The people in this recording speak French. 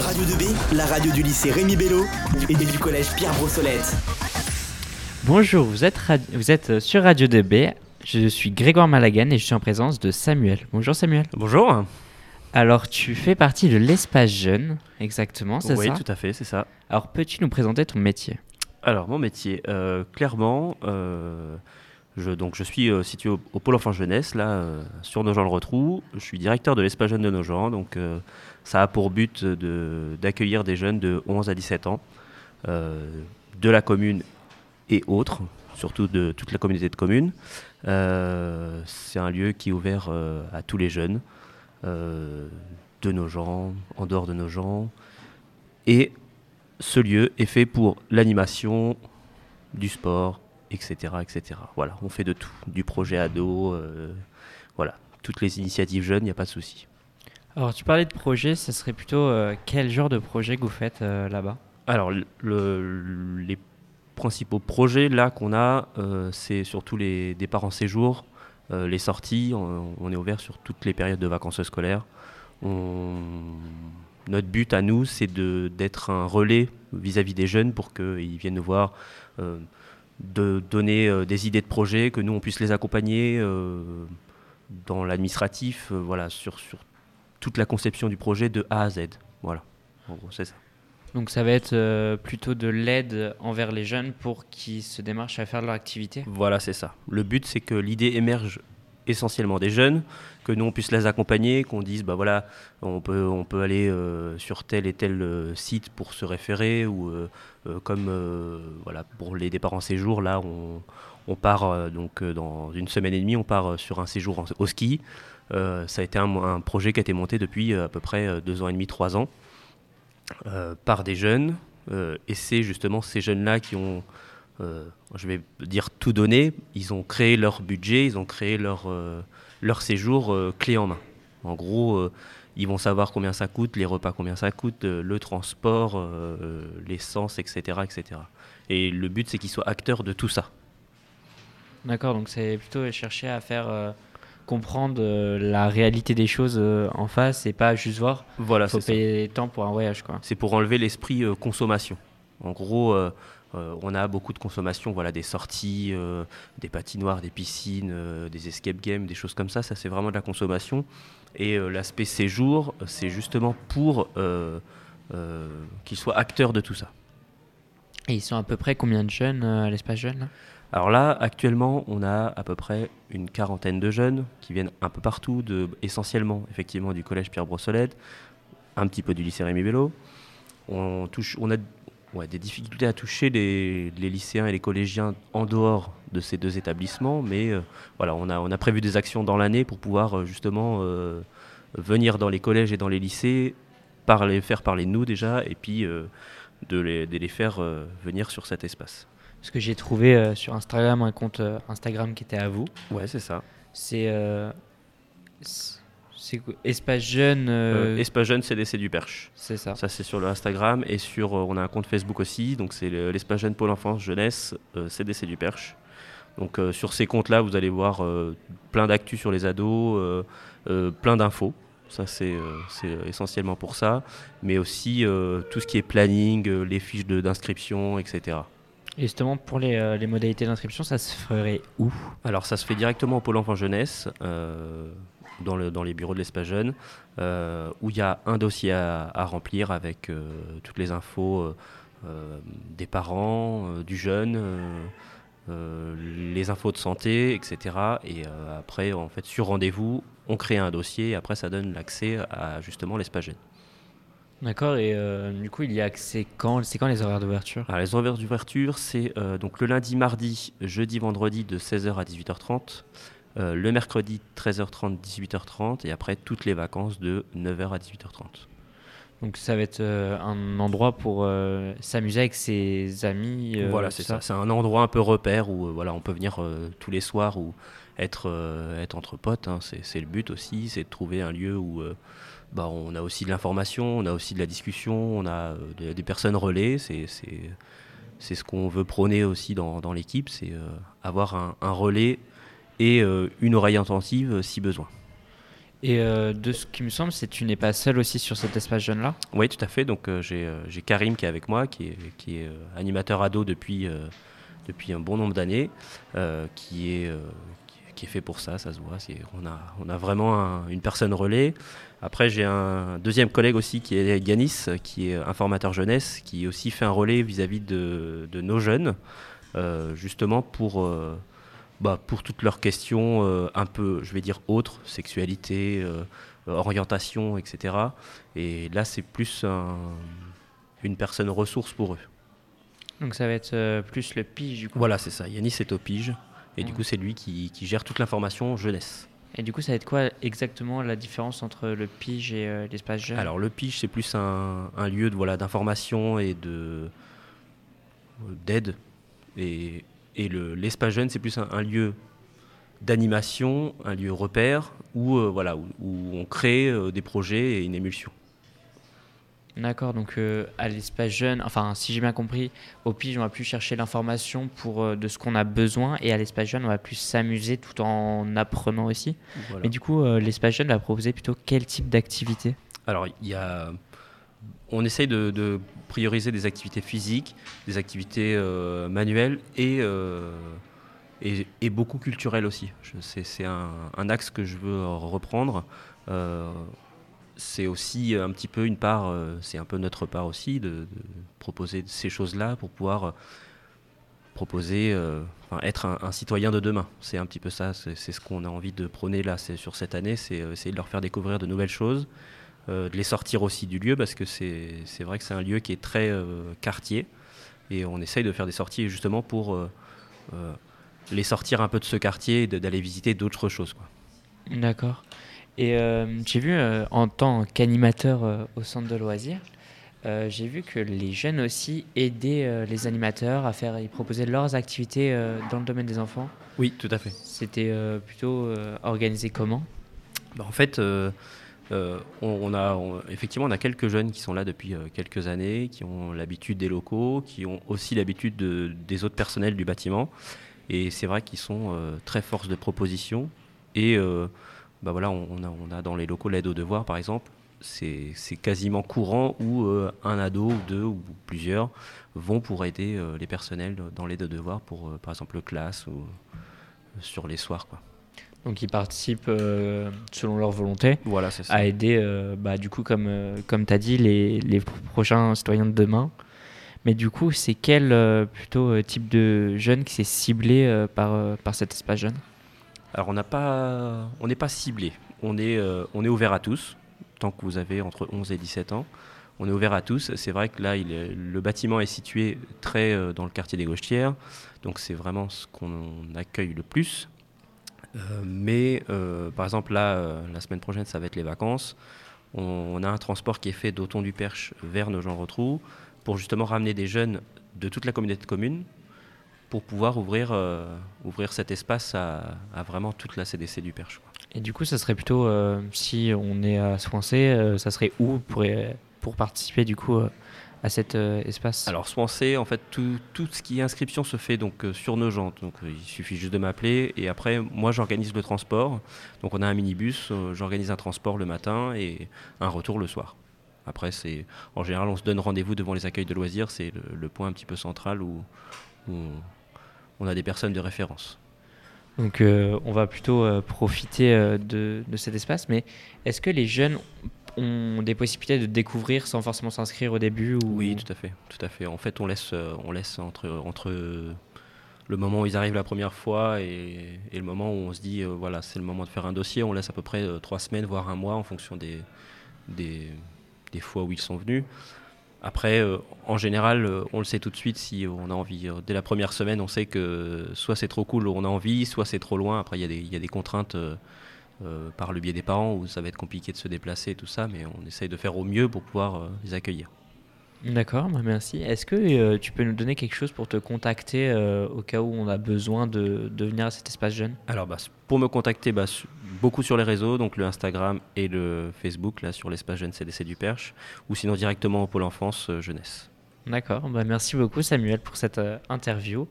Radio 2B, la radio du lycée Rémi Bello et du collège Pierre Brossolette. Bonjour, vous êtes, vous êtes euh, sur Radio 2B. Je suis Grégoire Malagan et je suis en présence de Samuel. Bonjour Samuel. Bonjour. Alors, tu fais partie de l'espace jeune, exactement, c'est oui, ça tout à fait, c'est ça. Alors, peux-tu nous présenter ton métier? Alors, mon métier, euh, clairement, euh, je, suis euh, situé au, Pôle Enfant Jeunesse, là, euh, sur Nogent-le-Rotrou. Je suis directeur de l'espace jeune de Nogent, donc euh, ça a pour but d'accueillir des jeunes de 11 à 17 ans, euh, de la commune et autres, surtout de toute la communauté de communes. C'est un lieu qui est ouvert à tous les jeunes, de Nogent, en dehors de Nogent. Et ce lieu est fait pour l'animation, du sport, etc., etc. Voilà, on fait de tout, du projet ado, euh, voilà, toutes les initiatives jeunes, il n'y a pas de souci. Alors, tu parlais de projet, ce serait plutôt euh, quel genre de projet que vous faites euh, là-bas? Alors, le- le- les principaux projets là qu'on a, euh, c'est surtout les départs en séjour, les sorties. On, on est ouvert sur toutes les périodes de vacances scolaires. On- notre but à nous, c'est d'être un relais vis-à-vis des jeunes pour qu'ils viennent nous voir, de donner euh, des idées de projets, que nous on puisse les accompagner euh, dans l'administratif, euh, voilà, sur, sur toute la conception du projet de A à Z. Voilà, en gros, c'est ça. Donc, ça va être euh, plutôt de l'aide envers les jeunes pour qu'ils se démarchent à faire leur activité? Voilà, c'est ça. Le but, c'est que l'idée émerge essentiellement des jeunes, que nous on puisse les accompagner, qu'on dise bah voilà, on peut on peut aller euh, sur tel et tel euh, site pour se référer ou euh, comme voilà pour les départs en séjour là on, on part donc dans une semaine et demie on part sur un séjour en- au ski. Ça a été un, projet qui a été monté depuis à peu près deux ans et demi trois ans par des jeunes et c'est justement ces jeunes là qui ont euh, je vais dire tout donné, ils ont créé leur budget, ils ont créé leur, euh, leur séjour euh, clé en main. En gros, ils vont savoir combien ça coûte, les repas combien ça coûte, le transport, l'essence, etc., etc. Et le but, c'est qu'ils soient acteurs de tout ça. D'accord, donc c'est plutôt chercher à faire comprendre la réalité des choses en face et pas juste voir. Voilà, Il faut c'est ça. payer temps pour un voyage, quoi. C'est pour enlever l'esprit consommation. En gros, euh, on a beaucoup de consommation, voilà, des sorties, euh, des patinoires, des piscines, euh, des escape games, des choses comme ça. Ça, c'est vraiment de la consommation. Et l'aspect séjour, c'est justement pour qu'ils soient acteurs de tout ça. Et ils sont à peu près combien de jeunes à l'espace jeune Alors là, actuellement, on a à peu près une quarantaine de jeunes qui viennent un peu partout, de, essentiellement effectivement du collège Pierre Brossolette, un petit peu du lycée Rémi Bello. On, touche, on a ouais, des difficultés à toucher les, les lycéens et les collégiens en dehors de ces deux établissements, mais euh, voilà, on a, on a prévu des actions dans l'année pour pouvoir euh, justement euh, venir dans les collèges et dans les lycées, parler, faire parler de nous déjà, et puis de, les, de les faire venir sur cet espace. Parce que j'ai trouvé sur Instagram un compte Instagram qui était à vous. Ouais, c'est ça. C'est. C'est Espace jeune. euh, Euh, Espace Jeune CDC du Perche. c'est ça. Ça, c'est sur le Instagram et sur, euh, on a un compte Facebook aussi, donc c'est le- l'Espace Jeune Pôle Enfance Jeunesse CDC du Perche. Donc sur ces comptes-là, vous allez voir plein d'actu sur les ados, plein d'infos. Ça, c'est essentiellement pour ça. Mais aussi tout ce qui est planning, les fiches d'inscription, etc. Et justement, pour les, euh, les modalités d'inscription, ça se ferait où? Alors ça se fait directement au Pôle Enfant Jeunesse, euh, dans, le, dans les bureaux de l'espace jeune, euh, où il y a un dossier à, à remplir avec euh, toutes les infos euh, des parents, du jeune, euh, les infos de santé, etc. Et euh, après, en fait, sur rendez-vous, on crée un dossier et après ça donne l'accès à justement l'espace jeune. D'accord, et euh, du coup, il y a accès quand C'est quand les horaires d'ouverture? Les horaires d'ouverture, c'est donc le lundi, mardi, jeudi, vendredi de 16h à 18h30, euh, le mercredi 13h30, 18h30 et après toutes les vacances de 9h à 18h30. Donc ça va être euh, un endroit pour euh, s'amuser avec ses amis. voilà, c'est ça. C'est un endroit un peu repère où voilà, on peut venir tous les soirs ou être, être entre potes. hein. C'est le but aussi, c'est de trouver un lieu où bah, on a aussi de l'information, on a aussi de la discussion, on a des, personnes relais. C'est c'est- c'est ce qu'on veut prôner aussi dans, dans l'équipe, c'est euh, avoir un, un relais et euh, une oreille attentive euh, si besoin. Et euh, de ce qui me semble, c'est tu n'es pas seul aussi sur cet espace jeune-là Oui, tout à fait. Donc j'ai Karim qui est avec moi, qui est, qui est animateur ado depuis, depuis un bon nombre d'années, qui, est, qui, est fait pour ça, ça se voit. On a, on a vraiment un- une personne relais. Après, j'ai un deuxième collègue aussi qui est Yanis, qui est informateur jeunesse, qui aussi fait un relais vis-à-vis de, de nos jeunes, euh, justement pour, euh, bah, pour toutes leurs questions euh, un peu, je vais dire, autres, sexualité, euh, orientation, etc. Et là, c'est plus un- une personne ressource pour eux. Donc ça va être euh, plus le pige du coup. Voilà, c'est ça. Yanis est au pige. Et du coup, c'est lui qui, qui gère toute l'information jeunesse. Et du coup, ça va être quoi exactement la différence entre le pige et l'espace jeune? Alors, le pige, c'est plus un, un lieu de, voilà, d'information et de, d'aide. Et, et le, l'espace jeune, c'est plus un, un lieu d'animation, un lieu repère, où, euh, voilà, où, où on crée euh, des projets et une émulsion. D'accord, donc euh, à l'espace jeune, enfin si j'ai bien compris, au pige on va plus chercher l'information pour de ce qu'on a besoin et à l'espace jeune on va plus s'amuser tout en apprenant aussi. Voilà. Mais du coup, l'espace jeune va proposer plutôt quel type d'activité? Alors, il y a... on essaye de, prioriser des activités physiques, des activités euh, manuelles et, euh, et, beaucoup culturelles aussi. C'est un, axe que je veux reprendre. Euh, c'est aussi un petit peu une part, c'est un peu notre part aussi de, proposer ces choses-là pour pouvoir proposer, être un, un citoyen de demain. C'est un petit peu ça, c'est ce qu'on a envie de prôner là sur cette année, c'est essayer de leur faire découvrir de nouvelles choses, de les sortir aussi du lieu parce que c'est c'est vrai que c'est un lieu qui est très euh, quartier et on essaye de faire des sorties justement pour euh, euh, les sortir un peu de ce quartier et d'aller visiter d'autres choses. Quoi. D'accord. Et euh, j'ai vu euh, en tant qu'animateur euh, au centre de loisirs, euh, j'ai vu que les jeunes aussi aidaient euh, les animateurs à faire, ils proposaient leurs activités euh, dans le domaine des enfants. Oui, tout à fait. C'était euh, plutôt euh, organisé comment? Bah, en fait, euh, on, a effectivement on a quelques jeunes qui sont là depuis euh, quelques années, qui ont l'habitude des locaux, qui ont aussi l'habitude de- des autres personnels du bâtiment. Et c'est vrai qu'ils sont euh, très force de proposition. Et bah voilà, on, a, dans les locaux l'aide aux devoirs, par exemple. C'est quasiment courant où un ado ou deux ou plusieurs vont pour aider les personnels dans l'aide aux devoirs pour, par exemple, classe ou sur les soirs. Donc ils participent euh, selon leur volonté Voilà, c'est ça. à aider, euh, bah, du coup, comme, euh, comme tu as dit, les, les prochains citoyens de demain. Mais du coup, c'est quel plutôt type de jeune qui s'est ciblé par, par cet espace jeune? Alors on n'a pas, on n'est pas ciblé. On est, on est ouvert à tous, tant que vous avez entre 11 et 17 ans. On est ouvert à tous. C'est vrai que là, il est- le bâtiment est situé très dans le quartier des Gauchetières, donc c'est vraiment ce qu'on accueille le plus. Euh, mais euh, par exemple là, euh, la semaine prochaine, ça va être les vacances. On, a un transport qui est fait d'Auton du Perche vers Nogent-Rotrou pour justement ramener des jeunes de toute la communauté de communes pour pouvoir ouvrir, ouvrir cet espace à, vraiment toute la CDC du Perche. Et du coup, ça serait plutôt, si on est à Swansea, euh, ça serait où pour, pour participer du coup à cet euh, espace? Alors Swansea, en fait, tout, tout ce qui est inscription se fait donc euh, sur nos jantes. Donc euh, il suffit juste de m'appeler et après, moi, j'organise le transport. Donc on a un minibus, j'organise un transport le matin et un retour le soir. Après, c'est en général, on se donne rendez-vous devant les accueils de loisirs. C'est le, le point un petit peu central où, où on a des personnes de référence. Donc euh, on va plutôt euh, profiter euh, de, de cet espace. Mais est-ce que les jeunes ont des possibilités de découvrir sans forcément s'inscrire au début ou... Oui, tout à fait, tout à fait. En fait, on laisse, euh, on laisse entre, entre le moment où ils arrivent la première fois et, le moment où on se dit, euh, voilà, c'est le moment de faire un dossier. On laisse à peu près euh, trois semaines, voire un mois, en fonction des, des, des fois où ils sont venus. Après, en général, on le sait tout de suite si on a envie. Dès la première semaine, on sait que soit c'est trop cool, on a envie, soit c'est trop loin. Après, il y, y a des contraintes euh, par le biais des parents où ça va être compliqué de se déplacer et tout ça, mais on essaye de faire au mieux pour pouvoir euh, les accueillir. D'accord, bah merci. Est-ce que euh, tu peux nous donner quelque chose pour te contacter au cas où on a besoin de, de venir à cet espace jeune? Alors, bah, pour me contacter, bah, beaucoup sur les réseaux, donc le Instagram et le Facebook, là, sur l'espace jeune CDC du Perche, ou sinon directement au Pôle Enfance Jeunesse. D'accord, bah merci beaucoup Samuel pour cette interview.